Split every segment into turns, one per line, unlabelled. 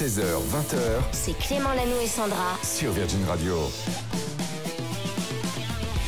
16h, 20h
C'est Clément Lano et Sandra.
sur Virgin Radio.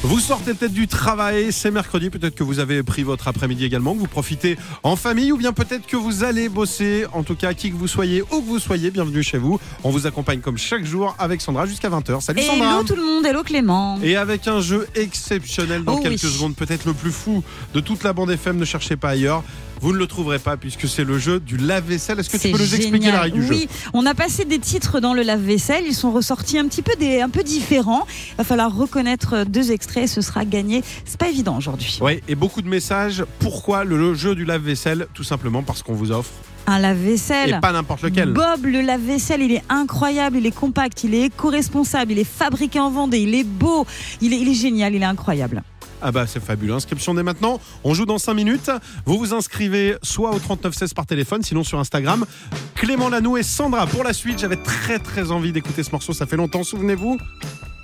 Vous sortez peut-être du travail, c'est mercredi, peut-être que vous avez pris votre après-midi également, que vous profitez en famille ou bien peut-être que vous allez bosser. En tout cas, qui que vous soyez, où que vous soyez, bienvenue chez vous. On vous accompagne comme chaque jour avec Sandra jusqu'à 20h. Salut Sandra
Hello tout le monde, hello Clément.
Et avec un jeu exceptionnel dans
Oh
quelques
oui.
secondes, peut-être le plus fou de toute la bande FM, ne cherchez pas ailleurs. Vous ne le trouverez pas puisque c'est le jeu du lave-vaisselle. Est-ce que tu peux nous expliquer la règle du jeu
Oui, on a passé des titres dans le lave-vaisselle, ils sont ressortis un petit peu des, un peu différents. Il va falloir reconnaître deux extraits, ce sera gagné. C'est pas évident aujourd'hui.
Oui, et beaucoup de messages. Pourquoi le jeu du lave-vaisselle? Tout simplement parce qu'on vous offre,
Un lave-vaisselle.
et pas n'importe lequel.
Bob, le lave-vaisselle, il est incroyable, il est compact, il est éco-responsable, il est fabriqué en Vendée, il est beau, il est, il est génial, il est incroyable.
Ah bah c'est fabuleux. Inscription dès maintenant. On joue dans 5 minutes. Vous vous inscrivez soit au 3916 par téléphone, sinon sur Instagram. Clément Lano et Sandra. Pour la suite, j'avais très très envie d'écouter ce morceau. Ça fait longtemps, souvenez-vous.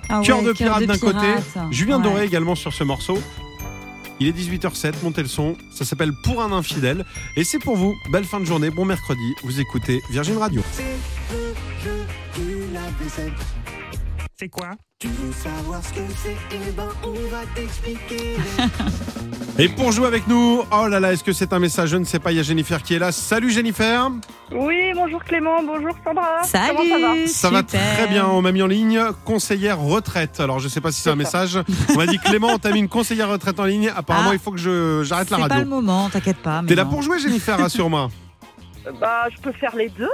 Ah
Cœur de pirate d'un côté. Julien
Ouais.
Doré également sur ce morceau. Il est 18h07, montez le son. Ça s'appelle Pour un infidèle. Et c'est pour vous. Belle fin de journée, bon mercredi. Vous écoutez Virgin Radio.
C'est quoi
Et pour jouer avec nous, oh là là, est-ce que c'est un message Je ne sais pas. Il y a Jennifer qui est là. Salut Jennifer.
Oui, bonjour Clément, bonjour Sandra.
Salut
Comment ça va
Ça va
super.
très bien. On m'a mis en ligne conseillère retraite. Alors, je sais pas si c'est un message. On m'a dit Clément, on t'a mis une conseillère retraite en ligne. Apparemment,
Ah.
il faut que je j'arrête la
C'est pas le
radio.
moment, t'inquiète pas. mais
T'es là
non.
pour jouer, Jennifer, rassure-moi.
Bah, je peux faire les deux.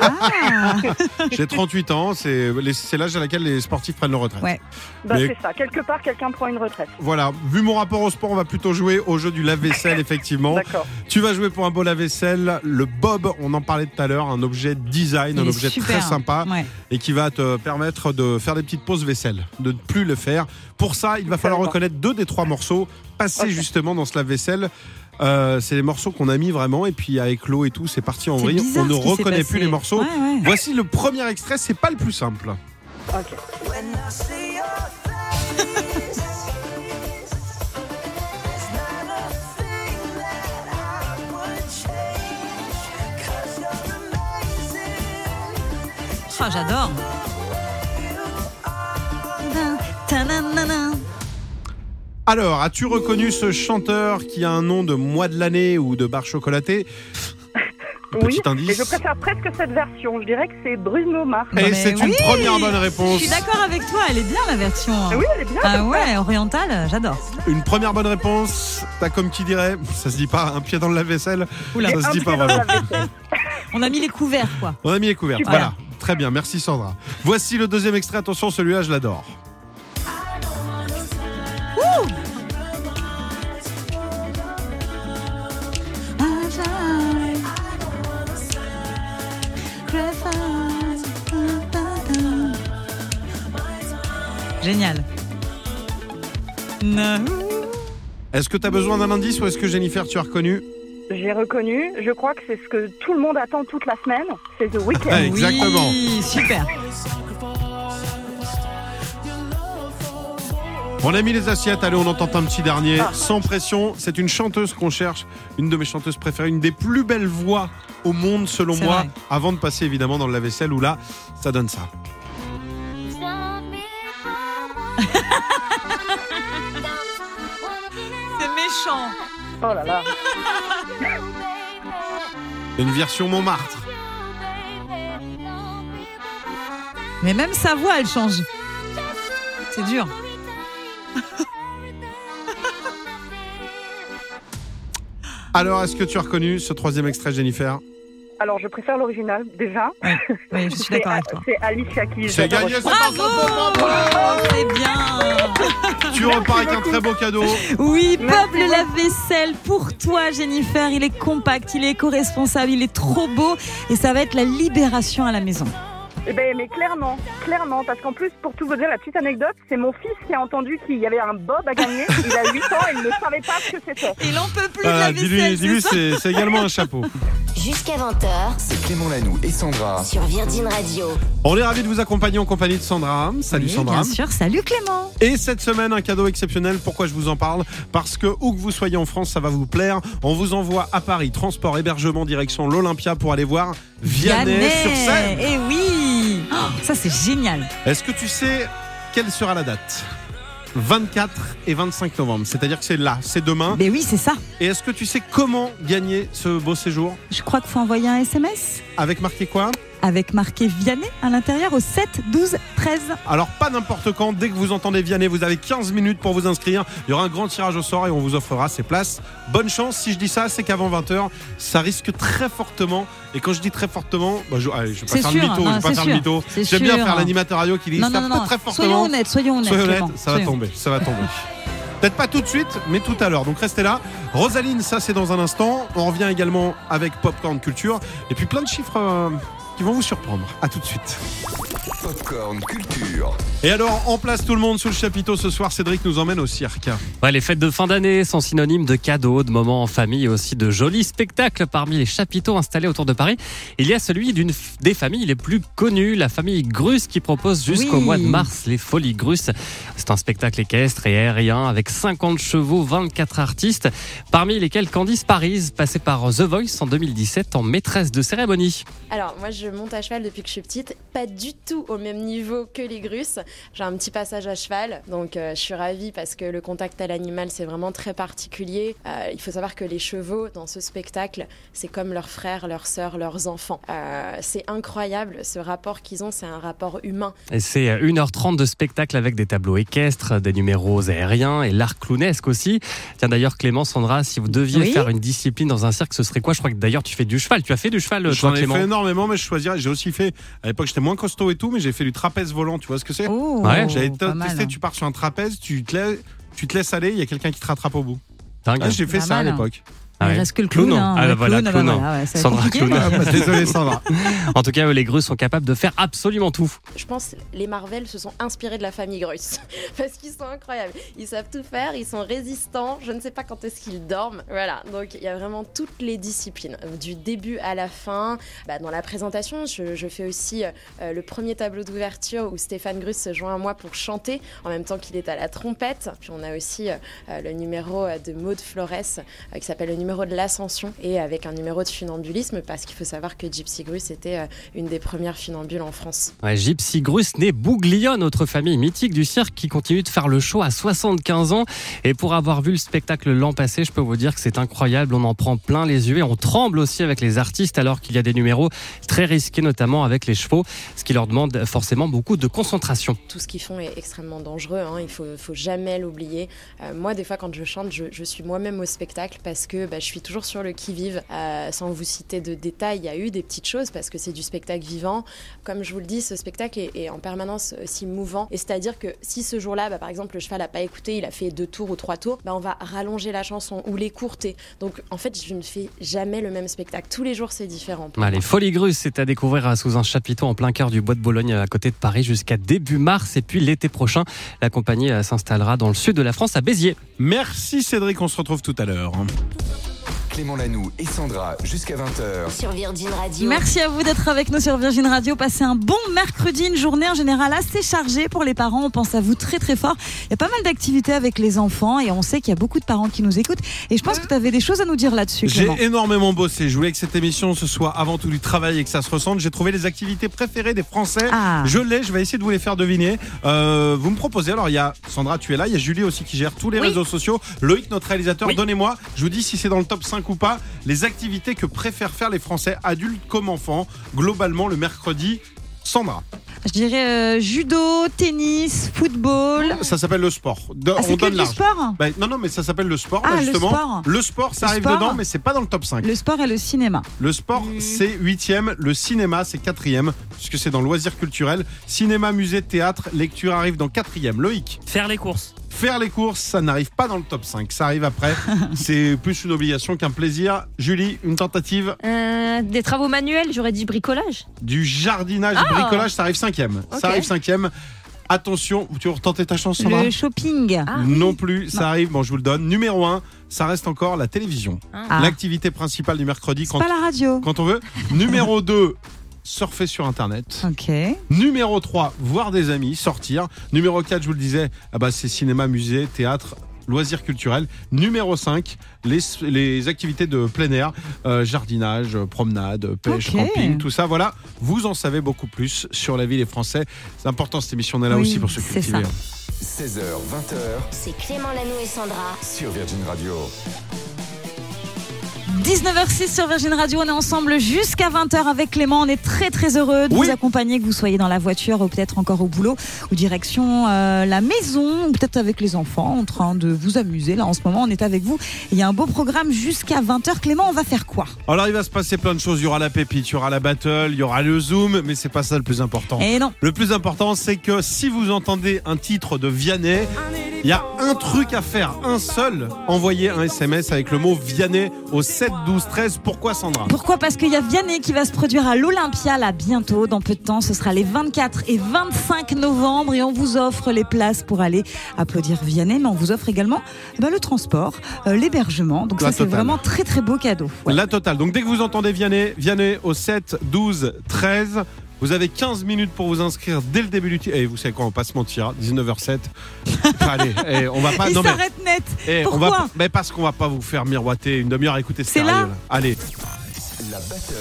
Ah,
J'ai 38 ans. C'est les- c'est l'âge à laquelle les sportifs prennent leur retraite.
Ouais.
Bah,
Mais-
c'est ça. Quelque part, quelqu'un prend une retraite.
Voilà. Vu mon rapport au sport, on va plutôt jouer au jeu du lave-vaisselle, effectivement.
D'accord.
Tu vas jouer pour un beau lave-vaisselle. Le Bob, on en parlait tout à l'heure, un objet design,
il
un
est
objet
super.
très sympa.
Ouais.
et qui va te permettre de faire des petites pauses vaisselle, de ne plus le faire. Pour ça, il va falloir
D'accord.
reconnaître deux des trois morceaux passés
Ok.
justement dans ce lave-vaisselle. Euh, c'est les morceaux qu'on a mis vraiment et puis avec l'eau et tout, c'est parti en vrille. On ne reconnaît plus les morceaux.
Ouais, ouais.
Voici le premier extrait, c'est pas le plus simple.
Ah, j'adore.
Alors, as-tu reconnu ce chanteur qui a un nom de mois de l'année ou de barre chocolatée
Oui.
Petit indice.
Et je préfère presque cette version. Je dirais que c'est Bruno Mars.
Et
mais
c'est une première bonne
Je
réponse.
suis d'accord avec toi, elle est bien la version.
Oui, elle est bien.
Ah ouais, orientale, j'adore.
Une première bonne réponse. T'as comme qui dirait, ça se dit pas, un pied dans le lave-vaisselle.
Oula.
Ça se dit pas vraiment.
la vaisselle.
On a mis les couverts, quoi.
On a mis les couverts.
Super.
Voilà. Très bien, merci Sandra. Voici le deuxième extrait. Attention, celui-là, je l'adore.
Génial. Non.
Est-ce que tu as besoin d'un indice ou est-ce que Jennifer, tu as reconnu?
J'ai reconnu. Je crois que c'est ce que tout le monde attend toute la semaine. C'est The Weeknd.
Ouais. Exactement.
Oui, super.
On a mis les assiettes. Allez, on en tente un petit dernier.
Ah.
Sans pression. C'est une chanteuse qu'on cherche. Une de mes chanteuses préférées. Une des plus belles voix au monde, selon moi.
vrai.
Avant de passer évidemment dans le lave-vaisselle où là, ça donne ça.
C'est méchant.
Oh là là.
Une version Montmartre.
Mais même sa voix, elle change. C'est dur.
Alors, est-ce que tu as reconnu ce troisième extrait, Jennifer?
Alors, je préfère l'original, déjà.
Oui, je suis
C'est
d'accord avec toi.
c'est Alicia Keys.
C'est gagné, c'est
Bravo
bravo.
C'est bien
Tu repars avec un très beau cadeau.
Oui,
Merci
Bob le lave-vaisselle pour toi, Jennifer. Il est compact, il est éco-responsable, il est trop beau et ça va être la libération à la maison.
Eh ben, mais clairement, clairement, parce qu'en plus, pour tout vous dire, la petite anecdote, c'est mon fils qui a entendu qu'il y avait un Bob à gagner. Il a 8 ans et il ne savait pas ce que c'était.
Il en peut plus de
Voilà,
la
dis-lui,
vaisselle.
dis-lui,
c'est
également un chapeau.
Jusqu'à 20h
C'est Clément Lanoux et Sandra.
sur Virgin Radio.
On est ravis de vous accompagner en compagnie de Sandra. Salut
Oui,
Sandra.
Bien sûr, salut Clément.
Et cette semaine, un cadeau exceptionnel. Pourquoi je vous en parle? Parce que où que vous soyez en France, ça va vous plaire. On vous envoie à Paris, transport, hébergement, direction l'Olympia pour aller voir Vianney sur scène.
Eh oui Ça, c'est génial.
Est-ce que tu sais quelle sera la date? 24 et 25 novembre, c'est-à-dire que c'est là, c'est demain.
Mais oui, c'est ça.
Et est-ce que tu sais comment gagner ce beau séjour?
Je crois qu'il faut envoyer un SMS
Avec marqué quoi?
Avec marqué Vianney à l'intérieur au 7 12 13.
Alors pas n'importe quand, dès que vous entendez Vianney, vous avez 15 minutes pour vous inscrire. Il y aura un grand tirage au sort et on vous offrera ces places. Bonne chance, si je dis ça, c'est qu'avant 20h, ça risque très fortement. Et quand je dis très fortement, bah, je, allez, je vais pas faire
sûr,
le mytho,
non,
je vais pas faire
sûr,
le mytho. J'aime bien faire l'animateur radio qui dit
Non,
ça
non,
très
Soyons
fortement.
honnêtes, soyons honnêtes.
Soyez honnête,
Clément,
ça va
soyons.
tomber, ça va tomber. Peut-être pas tout de suite, mais tout à l'heure. Donc restez là. Rosaline, ça c'est dans un instant. On revient également avec Popcorn Culture. Et puis plein de chiffres euh, qui vont vous surprendre. À tout de suite.
Popcorn Culture.
Et alors, en place tout le monde sous le chapiteau ce soir, Cédric nous emmène au cirque.
Ouais, les fêtes de fin d'année sont synonymes de cadeaux, de moments en famille et aussi de jolis spectacles parmi les chapiteaux installés autour de Paris. Il y a celui d'une f- des familles les plus connues, la famille Grus, qui propose jusqu'au
Oui.
mois de mars les Folies Grus. C'est un spectacle équestre et aérien avec 50 chevaux, 24 artistes, parmi lesquels Candice Paris, passée par The Voice en 2017 en maîtresse de cérémonie.
Alors, moi, je monte à cheval depuis que je suis petite, pas du tout au même niveau que les grusses. J'ai un petit passage à cheval, donc euh, je suis ravie parce que le contact à l'animal, c'est vraiment très particulier. Euh, il faut savoir que les chevaux, dans ce spectacle, c'est comme leurs frères, leurs sœurs, leurs enfants. Euh, c'est incroyable, ce rapport qu'ils ont, c'est un rapport humain.
Et c'est 1h30 de spectacle avec des tableaux équestres, des numéros aériens et l'art clownesque aussi. Tiens d'ailleurs Clément, Sandra, si vous deviez
Oui.
faire une discipline dans un cirque, ce serait quoi? Je crois que d'ailleurs tu fais du cheval. Tu as fait du cheval,
J'en ai
Clément
fait énormément, mais je J'ai aussi fait. À l'époque, j'étais moins costaud et tout, mais j'ai fait du trapèze volant. Tu vois ce que c'est
Oh,
Ouais,
J'avais
mal.
testé. Tu pars sur un trapèze, tu te, laisses, tu te laisses aller, il y a quelqu'un qui te rattrape au bout. Ah, j'ai fait
Pas
ça à
hein.
Ah
Il reste que le clown.
Clown,
hein.
ah,
Le
voilà,
clown,
clown.
bah voilà, ouais,
Sandra Clown.
Ah, bah, désolé, Sandra.
En tout cas, les Grus sont capables de faire absolument tout.
Je pense que les Marvel se sont inspirés de la famille Grus parce qu'ils sont incroyables. Ils savent tout faire, ils sont résistants. Je ne sais pas quand est-ce qu'ils dorment. Voilà, donc il y a vraiment toutes les disciplines, du début à la fin. Bah, dans la présentation, je, je fais aussi euh, le premier tableau d'ouverture où Stéphane Grus se joint à moi pour chanter en même temps qu'il est à la trompette. Puis on a aussi euh, euh, le numéro de Maud Flores euh, qui s'appelle le numéro de l'ascension et avec un numéro de funambulisme parce qu'il faut savoir que Gypsy Grus était euh, une des premières funambules en France.
Ouais, Gypsy Grus né Bouglione, autre famille mythique du cirque qui continue de faire le show à 75 ans. Et pour avoir vu le spectacle l'an passé, je peux vous dire que c'est incroyable. On en prend plein les yeux et on tremble aussi avec les artistes alors qu'il y a des numéros très risqués, notamment avec les chevaux, ce qui leur demande forcément beaucoup de concentration.
tout ce qu'ils font est extrêmement dangereux. hein. Il faut, faut jamais l'oublier. Euh, moi, des fois, quand je chante, je, je suis moi-même au spectacle parce que bah, je suis toujours sur le qui-vive. Euh, sans vous citer de détails, il y a eu des petites choses parce que c'est du spectacle vivant. Comme je vous le dis, ce spectacle est, est en permanence aussi mouvant. Et c'est-à-dire que si ce jour-là, bah, par exemple, le cheval n'a pas écouté, il a fait deux tours ou trois tours, bah, on va rallonger la chanson ou l'écourter. Donc, en fait, je ne fais jamais le même spectacle. Tous les jours, c'est différent.
Ah,
moi.
les Folies Grus, c'est à découvrir euh, sous un chapiteau en plein cœur du bois de Bologne à côté de Paris jusqu'à début mars. Et puis l'été prochain, la compagnie euh, s'installera dans le sud de la France à Béziers.
Merci Cédric, on se retrouve tout à l'heure.
Clément Lanoux et Sandra jusqu'à 20h.
Sur Virgin Radio.
Merci à vous d'être avec nous sur Virgin Radio. Passez un bon mercredi, une journée en général assez chargée pour les parents. On pense à vous très très fort. Il y a pas mal d'activités avec les enfants et on sait qu'il y a beaucoup de parents qui nous écoutent. Et je pense que tu avais des choses à nous dire là-dessus.
J'ai énormément bossé. Je voulais que cette émission ce soit avant tout du travail et que ça se ressente. J'ai trouvé les activités préférées des Français.
Ah.
Je l'ai, je vais essayer de vous les faire deviner. Euh, vous me proposez, alors il y a Sandra, tu es là, il y a Julie aussi qui gère tous les
Oui.
réseaux sociaux. Loïc, notre réalisateur,
Oui.
donnez-moi, je vous dis si c'est dans le top 5 ou pas, les activités que préfèrent faire les Français, adultes comme enfants, globalement le mercredi. Sandra,
Je dirais euh, judo, tennis, football.
ça s'appelle le sport. De-
Ah,
on donne large.
sport?
Ben, non, non, mais ça s'appelle le sport,
Ah,
là,
le sport.
Le sport, ça
Le
arrive
sport.
dedans, mais c'est pas dans le top 5.
Le sport et le cinéma.
Le sport, c'est huitième. Le cinéma, c'est quatrième, puisque c'est dans loisirs culturels. Cinéma, musée, théâtre, lecture arrive dans quatrième. Loïc,
Faire les courses.
Faire les courses, ça n'arrive pas dans le top 5. Ça arrive après. c'est plus une obligation qu'un plaisir. Julie, une tentative
Euh, des travaux manuels, j'aurais dit bricolage.
du jardinage,
Ah.
bricolage, ça arrive cinquième. Ça arrive cinquième. Attention, tu veux retenter ta chance, Sandra
Le shopping.
Ah,
Non plus, ça arrive. Bon, je vous le donne. Numéro 1, ça reste encore la télévision.
Ah.
L'activité principale du mercredi quand,
pas la radio.
quand on veut. Numéro 2, surfer sur Internet.
Ok.
Numéro 3, voir des amis, sortir. Numéro 4, je vous le disais, ah bah, c'est cinéma, musée, théâtre. loisirs culturels. Numéro 5, les, les activités de plein air, euh, jardinage, promenade, pêche, camping, tout ça. Voilà, vous en savez beaucoup plus sur la vie des Français. C'est important cette émission, on est là
Oui,
aussi pour se
c'est
cultiver.
ça.
16h, 20h
C'est Clément Lanoux et Sandra.
sur Virgin Radio.
19h06 sur Virgin Radio, on est ensemble jusqu'à 20h avec Clément. On est très très heureux de
Oui.
vous accompagner, que vous soyez dans la voiture ou peut-être encore au boulot ou direction euh, la maison ou peut-être avec les enfants en train de vous amuser. Là en ce moment, on est avec vous. Il y a un beau programme jusqu'à 20h. Clément, on va faire quoi?
Alors il va se passer plein de choses. Il y aura la pépite, il y aura la battle, il y aura le zoom, mais c'est pas ça le plus important.
Eh non.
Le plus important, c'est que si vous entendez un titre de Vianney, il y a un truc à faire, un seul. Envoyez un SMS avec le mot Vianney au 7 12 13. Pourquoi Sandra
Pourquoi Parce qu'il y a Vianney qui va se produire à l'Olympia là bientôt, dans peu de temps. Ce sera les 24 et 25 novembre et on vous offre les places pour aller applaudir Vianney, mais on vous offre également bah, le transport, euh, l'hébergement. Donc
La
ça c'est vraiment très très beau cadeau. Ouais.
La totale. Donc dès que vous entendez Vianney, Vianney au 7 12 13. Vous avez 15 minutes pour vous inscrire dès le début du titre. Et vous savez quoi, on va pas se mentir, 19h07. Allez, eh, on va pas.
Il
non, mais-
s'arrête net.
eh, on
Pourquoi
va, mais parce qu'on va pas vous faire miroiter une demi-heure à écouter
C'est
sérieux.
là
Allez.
La battle.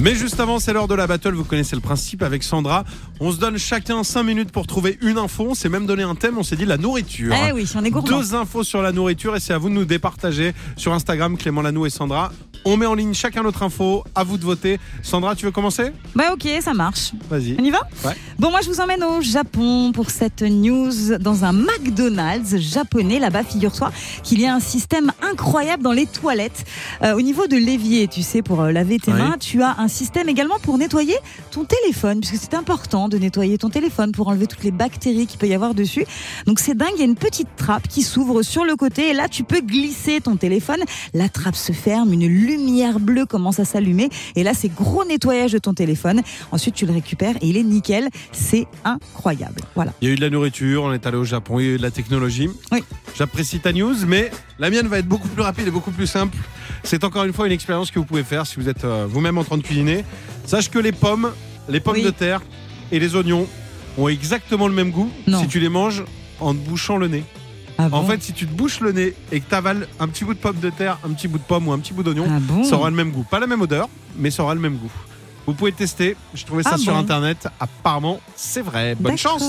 Mais juste avant, c'est l'heure de la battle. Vous connaissez le principe avec Sandra. On se donne chacun 5 minutes pour trouver une info. On s'est même donné un thème. On s'est dit la nourriture.
Eh oui, on est gourmand.
Deux infos sur la nourriture et c'est à vous de nous départager sur Instagram, Clément Lanou et Sandra. On met en ligne chacun notre info. À vous de voter. Sandra, tu veux commencer?
Bah ok, ça marche.
Vas-y.
On y va?
Ouais.
Bon, moi je vous emmène au Japon pour cette news dans un McDonald's japonais. Là-bas, figure-toi qu'il y a un système incroyable dans les toilettes. Euh, au niveau de l'évier, tu sais, pour euh, laver tes
Oui.
mains, tu as un système également pour nettoyer ton téléphone, puisque c'est important de nettoyer ton téléphone pour enlever toutes les bactéries qu'il peut y avoir dessus. Donc c'est dingue, il y a une petite trappe qui s'ouvre sur le côté et là tu peux glisser ton téléphone. La trappe se ferme, une lumière bleue commence à s'allumer et là c'est gros nettoyage de ton téléphone. Ensuite tu le récupères et il est nickel. C'est incroyable. Voilà.
Il y a eu de la nourriture, on est allé au Japon, il y a eu de la technologie.
Oui.
J'apprécie ta news, mais la mienne va être beaucoup plus rapide et beaucoup plus simple. C'est encore une fois une expérience que vous pouvez faire si vous êtes euh, vous-même en train de cuisiner. Sache que les pommes, les pommes
Oui.
de terre et les oignons ont exactement le même goût
Non.
si tu les manges en te bouchant le nez.
Ah
En
bon
fait, si tu te bouches le nez et que tu avales un petit bout de pomme de terre, un petit bout de pomme ou un petit bout d'oignon,
Ah bon
ça aura le même goût. Pas la même odeur, mais ça aura le même goût. Vous pouvez tester. Je trouvais ça
Ah
sur
bon
internet. Apparemment, c'est vrai. Bonne chance.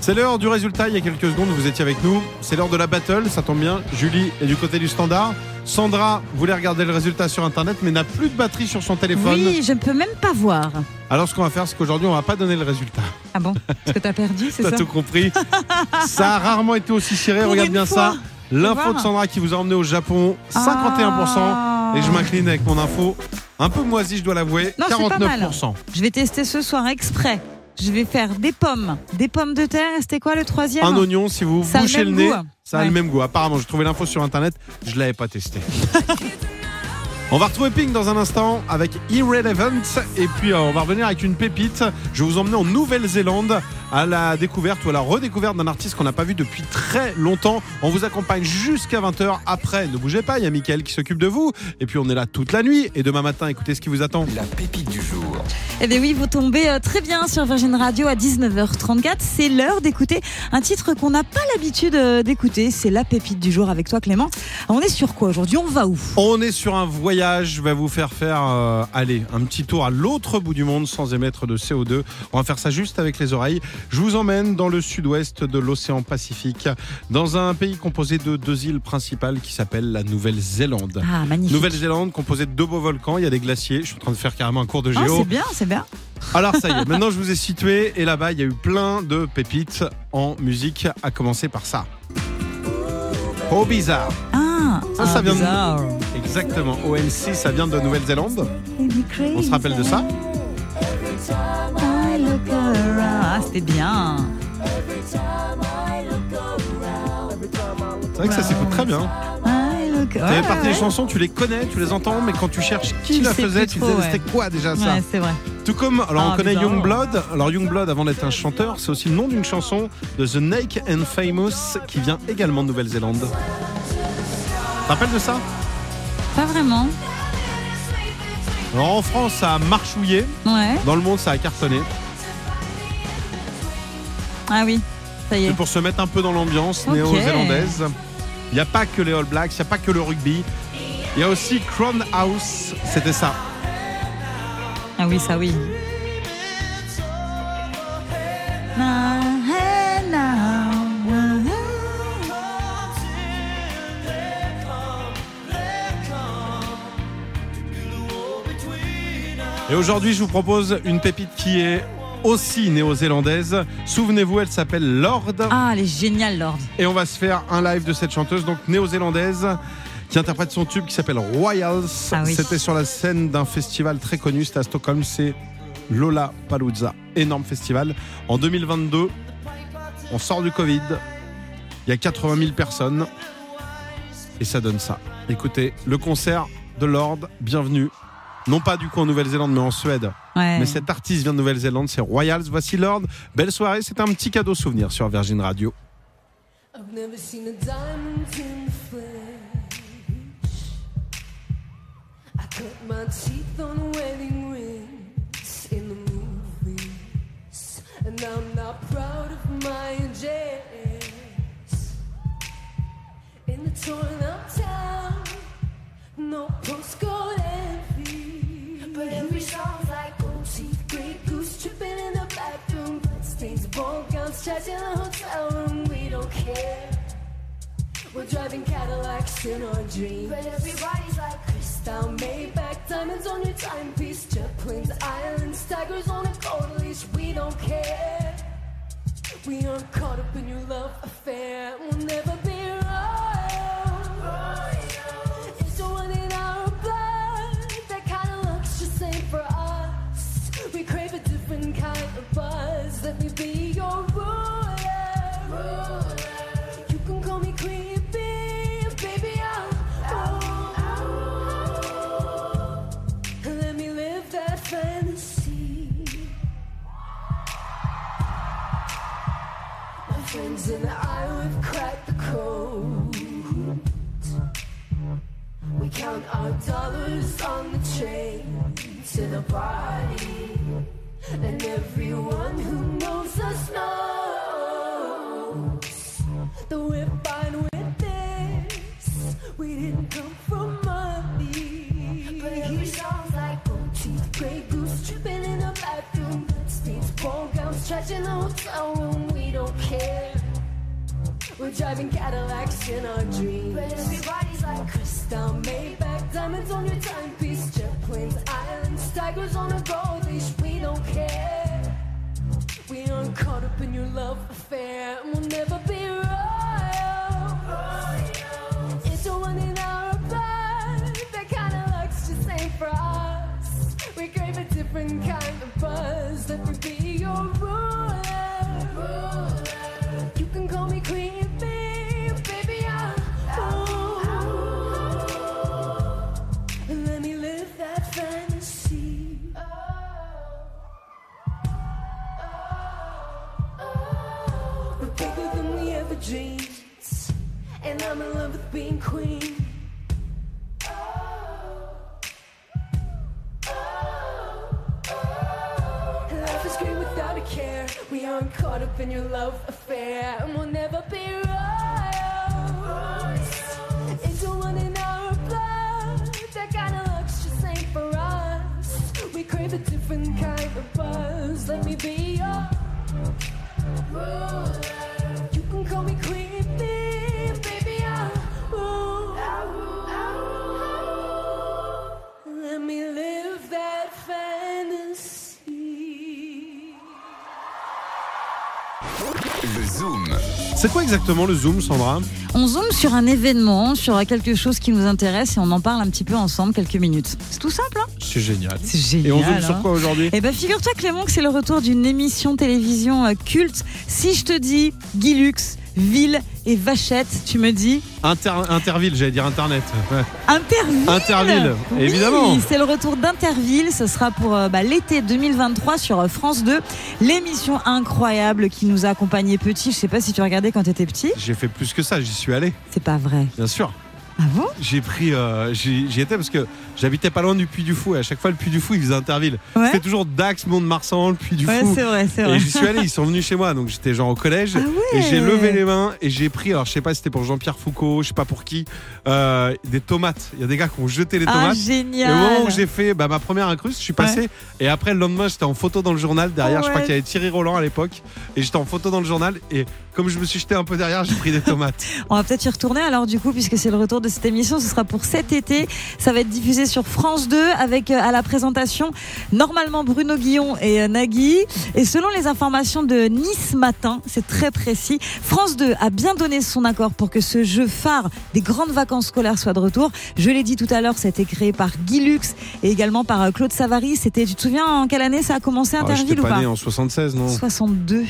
C'est l'heure du résultat. Il y a quelques secondes, vous étiez avec nous. C'est l'heure de la battle. Ça tombe bien. Julie est du côté du standard. Sandra voulait regarder le résultat sur internet, mais n'a plus de batterie sur son téléphone.
Oui, je ne peux même pas voir.
Alors, ce qu'on va faire, c'est qu'aujourd'hui, on va pas donner le résultat.
Ah bon Parce que t'as perdu, c'est
T'as
ça
tout compris. ça a rarement été aussi serré.
Pour
Regarde bien
fois.
ça. L'info de Sandra qui vous a emmené au Japon, 51%.
Ah.
Et je m'incline avec mon info. Un peu moisi, je dois l'avouer.
Non, c'est pas mal.
49%.
Je vais tester ce soir exprès. Je vais faire des pommes, des pommes de terre. Et c'était quoi le troisième
Un oignon, si vous
Ça a le
bouchez le nez,
goût.
ça a
Ouais.
le même goût. Apparemment, j'ai trouvé l'info sur internet, je l'avais pas testé. On va retrouver Pink dans un instant avec Irrelevant et puis euh, on va revenir avec une pépite. Je vais vous emmener en Nouvelle-Zélande à la découverte ou à la redécouverte d'un artiste qu'on n'a pas vu depuis très longtemps. On vous accompagne jusqu'à 20h. Après, ne bougez pas, il y a Mickaël qui s'occupe de vous. Et puis on est là toute la nuit. Et demain matin, écoutez ce qui vous attend.
La pépite du jour.
Eh bien oui, vous tombez euh, très bien sur Virgin Radio à 19h34. C'est l'heure d'écouter un titre qu'on n'a pas l'habitude euh, d'écouter. C'est la pépite du jour avec toi Clément. On est sur quoi aujourd'hui? On va où?
On est sur un voyage, je vais vous faire faire, euh, allez, un petit tour à l'autre bout du monde sans émettre de CO2. On va faire ça juste avec les oreilles. Je vous emmène dans le sud-ouest de l'océan Pacifique, dans un pays composé de deux îles principales qui s'appelle la Nouvelle-Zélande.
Ah, magnifique.
Nouvelle-Zélande composée de deux beaux volcans, il y a des glaciers, je suis en train de faire carrément un cours de géo.
c'est bien, c'est bien.
Alors ça y est, maintenant je vous ai situé et là-bas il y a eu plein de pépites en musique, à commencer par ça. Oh bizarre,
Ah,
Ça, ça
ah,
vient de- exactement. OMC, ça vient de Nouvelle-Zélande. On se rappelle de ça
Ah, c'était bien.
C'est vrai que ça s'écoute très bien. Ça
Ouais, ouais,
des chansons, tu les connais, tu les entends, mais quand tu cherches qui
Tu
la faisait, tu disais c'était quoi déjà ça
Ouais, c'est vrai.
Tout comme, alors
Ah,
on connaît
bizarre.
Youngblood. Alors Youngblood, avant d'être un chanteur, c'est aussi le nom d'une chanson de The Naked and Famous qui vient également de Nouvelle-Zélande. Tu te rappelles de ça
Pas vraiment.
Alors en France, ça a marchouillé.
Ouais.
Dans le monde, ça a cartonné.
Ah oui. Ça y est.
C'est pour se mettre un peu dans l'ambiance néo-zélandaise. Il n'y a pas que les All Blacks, il n'y a pas que le rugby. Il y a aussi Crown House, c'était ça.
Ah oui, ça oui.
Et aujourd'hui, je vous propose une pépite qui est aussi néo-zélandaise. Souvenez-vous, elle s'appelle Lord.
Ah, elle est géniale, Lord.
Et on va se faire un live de cette chanteuse, donc néo-zélandaise, qui interprète son tube qui s'appelle Royals.
Ah oui.
C'était sur la scène d'un festival très connu, c'était à Stockholm, c'est Lola Palooza. Énorme festival. En 2022, on sort du Covid, il y a 80 000 personnes, et ça donne ça. Écoutez, le concert de Lord, bienvenue. Non pas du coup en Nouvelle-Zélande, mais en Suède.
Ouais.
Mais cet artiste vient de Nouvelle-Zélande, c'est Royals. Voici Lord. Belle soirée, c'est un petit cadeau souvenir sur Virgin Radio.
I've never seen a diamond in the flesh. I cut my teeth on wedding rings in the movies, and I'm not proud of my edges. In the torn up town, no postcode but every song's like teeth, grey goose tripping in the bathroom, blood stains, ball gowns, trash in the hotel room. We don't care. We're driving Cadillacs in our dreams. But everybody's like crystal, Maybach, diamonds on your timepiece, planes, islands, tigers on a gold leash. We don't care. We aren't caught up in your love affair. We'll never be surprise. In your love affair, and I'm in love with being queen. Life is great without a care. We aren't caught up in your love affair, and we'll never be royal. It's the one in our blood. That kind of luck's just ain't for us. We crave a different kind of buzz. Let me be your ruler. You can call me queen
Le Zoom.
C'est quoi exactement le Zoom, Sandra
On zoome sur un événement, sur quelque chose qui nous intéresse et on en parle un petit peu ensemble quelques minutes. C'est tout simple, hein
C'est génial.
C'est génial.
Et on zoome sur
hein.
quoi aujourd'hui
Eh ben, figure-toi, Clément, que c'est le retour d'une émission télévision euh, culte. Si je te dis Guy Lux, Ville et Vachette, tu me dis
Inter- Interville, j'allais dire Internet. Ouais.
Interville.
Interville,
Oui,
évidemment.
C'est le retour d'Interville. Ce sera pour euh, bah, l'été 2023 sur euh, France 2. L'émission incroyable qui nous a accompagnés petits. Je sais pas si tu regardais quand tu étais petit.
J'ai fait plus que ça, j'y suis allé,
C'est pas vrai.
bien sûr.
Ah bon
J'ai pris, euh, j'y étais parce que J'habitais pas loin du Puy du Fou et à chaque fois le Puy du Fou il faisait Interville.
Ouais.
C'était toujours Dax, Mont-de-Marsan, le Puy du
Ouais,
Fou.
c'est vrai, c'est vrai.
Et j'y suis allé, ils sont venus chez moi, donc j'étais genre au collège
Ah ouais.
et j'ai levé les mains et j'ai pris, alors je sais pas si c'était pour Jean-Pierre Foucault, je sais pas pour qui, euh, des tomates. Il y a des gars qui ont jeté les
Ah,
tomates.
génial.
Et au moment où j'ai fait bah, ma première incruste, je suis passé et après le lendemain j'étais en photo dans le journal derrière. Je crois qu'il y avait Thierry Roland à l'époque et j'étais en photo dans le journal et comme je me suis jeté un peu derrière, j'ai pris des tomates.
On va peut-être y retourner alors du coup puisque c'est le retour de cette émission, ce sera pour cet été. Ça va être diffusé sur France 2 avec euh, à la présentation normalement Bruno Guillon et euh, Nagui. Et selon les informations de Nice Matin, c'est très précis, France 2 a bien donné son accord pour que ce jeu phare des grandes vacances scolaires soit de retour. Je l'ai dit tout à l'heure, ça a été créé par Guy Lux et également par euh, Claude Savary. C'était, tu te souviens en quelle année ça a commencé
Ah,
Interville ou
pas
pas
né en 76, non?
62.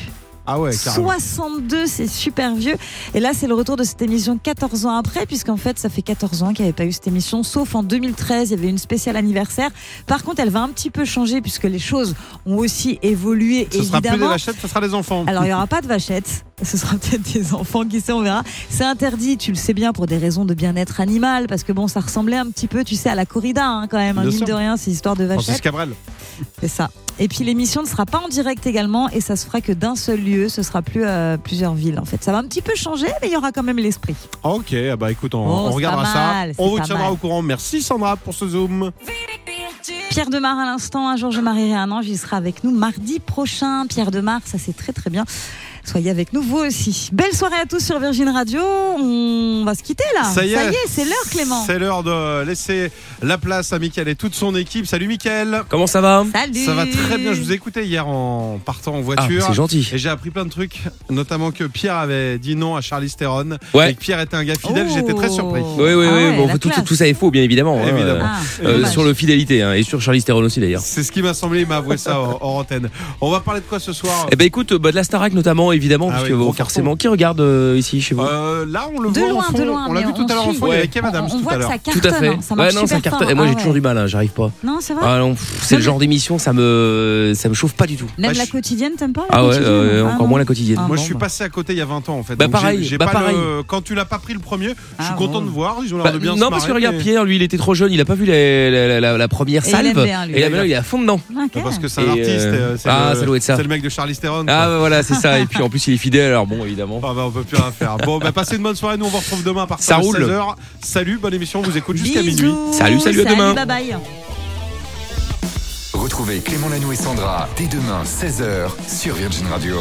Ah ouais, carrément.
62, c'est super vieux. Et là, c'est le retour de cette émission 14 ans après, puisqu'en fait, ça fait 14 ans qu'il n'y avait pas eu cette émission, sauf en 2013, il y avait une spéciale anniversaire. Par contre, elle va un petit peu changer, puisque les choses ont aussi évolué,
Ce sera plus des
évidemment.
vachettes, ce sera des enfants.
Alors, il n'y aura pas de vachettes. Ce sera peut-être des enfants, qui sait, on verra. C'est interdit, tu le sais bien, pour des raisons de bien-être animal, parce que bon, ça ressemblait un petit peu, tu sais, à la corrida, hein, quand même. hein, mine de rien, c'est histoire de
Francis
vachettes.
Cabrel.
C'est ça. Et puis l'émission ne sera pas en direct également et ça se fera que d'un seul lieu. Ce sera plus euh, plusieurs villes en fait. Ça va un petit peu changer, mais il y aura quand même l'esprit.
Ok, ah bah écoute, on,
Oh,
on regardera ça. On vous tiendra
mal.
au courant. Merci Sandra pour ce zoom.
Pierre Demar à l'instant, un jour je marierai un ange, il sera avec nous mardi prochain. Pierre Demar, ça c'est très très bien. Soyez avec nous vous aussi. Belle soirée à tous sur Virgin Radio. On va se quitter là.
Ça y est,
c'est l'heure Clément.
C'est l'heure de laisser la place à Mickaël et toute son équipe. Salut Mickaël.
Comment ça va?
Salut.
Ça va très bien. Je vous ai écouté hier en partant en
Ah,
voiture.
c'est gentil.
Et j'ai appris plein de trucs, notamment que Pierre avait dit non à Charlie Theron.
Ouais.
Et que Pierre était un gars fidèle.
Oh.
J'étais très surpris.
Oui, oui,
Ah
oui.
ouais,
bon, tout, ça est faux, bien évidemment. hein,
Évidemment.
Ah,
euh, sur le fidélité hein, et sur Charlie Theron aussi d'ailleurs.
C'est ce qui m'a semblé. Il m'a avoué ça hors hors antenne. On va parler de quoi ce soir?
Eh ben écoute, bah, de la Starac notamment, évidemment,
Ah
puisque
oui,
bon, forcément, qui regarde euh, ici chez vous
Euh, Là, on le
De
voit
loin,
en fond.
de loin,
on l'a vu tout à l'heure en
on
fond. Il y avait Kev Adams
on, on
tout
voit
à
que
l'heure.
ça
Tout à fait.
hein, Ça marche
ouais, non, ça cartonne. Et moi,
Ah
j'ai
ouais.
toujours du mal, hein, j'arrive pas.
Non, c'est vrai.
Ah non, pff, c'est le genre d'émission, ça me, ça me chauffe pas du tout.
Même
Bah,
la
je-
quotidenne, t'aimes pas
Ah ouais,
quotidienne
euh,
Ah
encore moins la quotidienne.
Ah
Moi, je suis
bah.
passé à côté il y a 20 ans en fait.
Bah, pareil, bah,
pas
pareil.
le- Quand tu l'as pas pris le premier, je suis
Ah
content de voir. Ils ont l'air de bien se
non, parce que regarde Pierre, lui, il était trop jeune, il a pas vu la, première salve. et là, il est à fond dedans.
Parce que c'est un artiste. c'est
ah,
le-
ça doit être ça.
C'est le mec de Charlie Theron.
Ah, voilà, c'est ça. Et puis en plus, il est fidèle, alors bon, évidemment.
Ah bah, on peut plus rien faire. Bon, bah, passez une bonne soirée. Nous, on vous retrouve demain à partir
Ça
de
roule.
16h. Salut, bonne émission. On vous écoute jusqu'à minuit.
Salut, salut, à demain.
Bye bye.
Retrouvez Clément Lanoux et Sandra dès demain 16h sur Virgin Radio.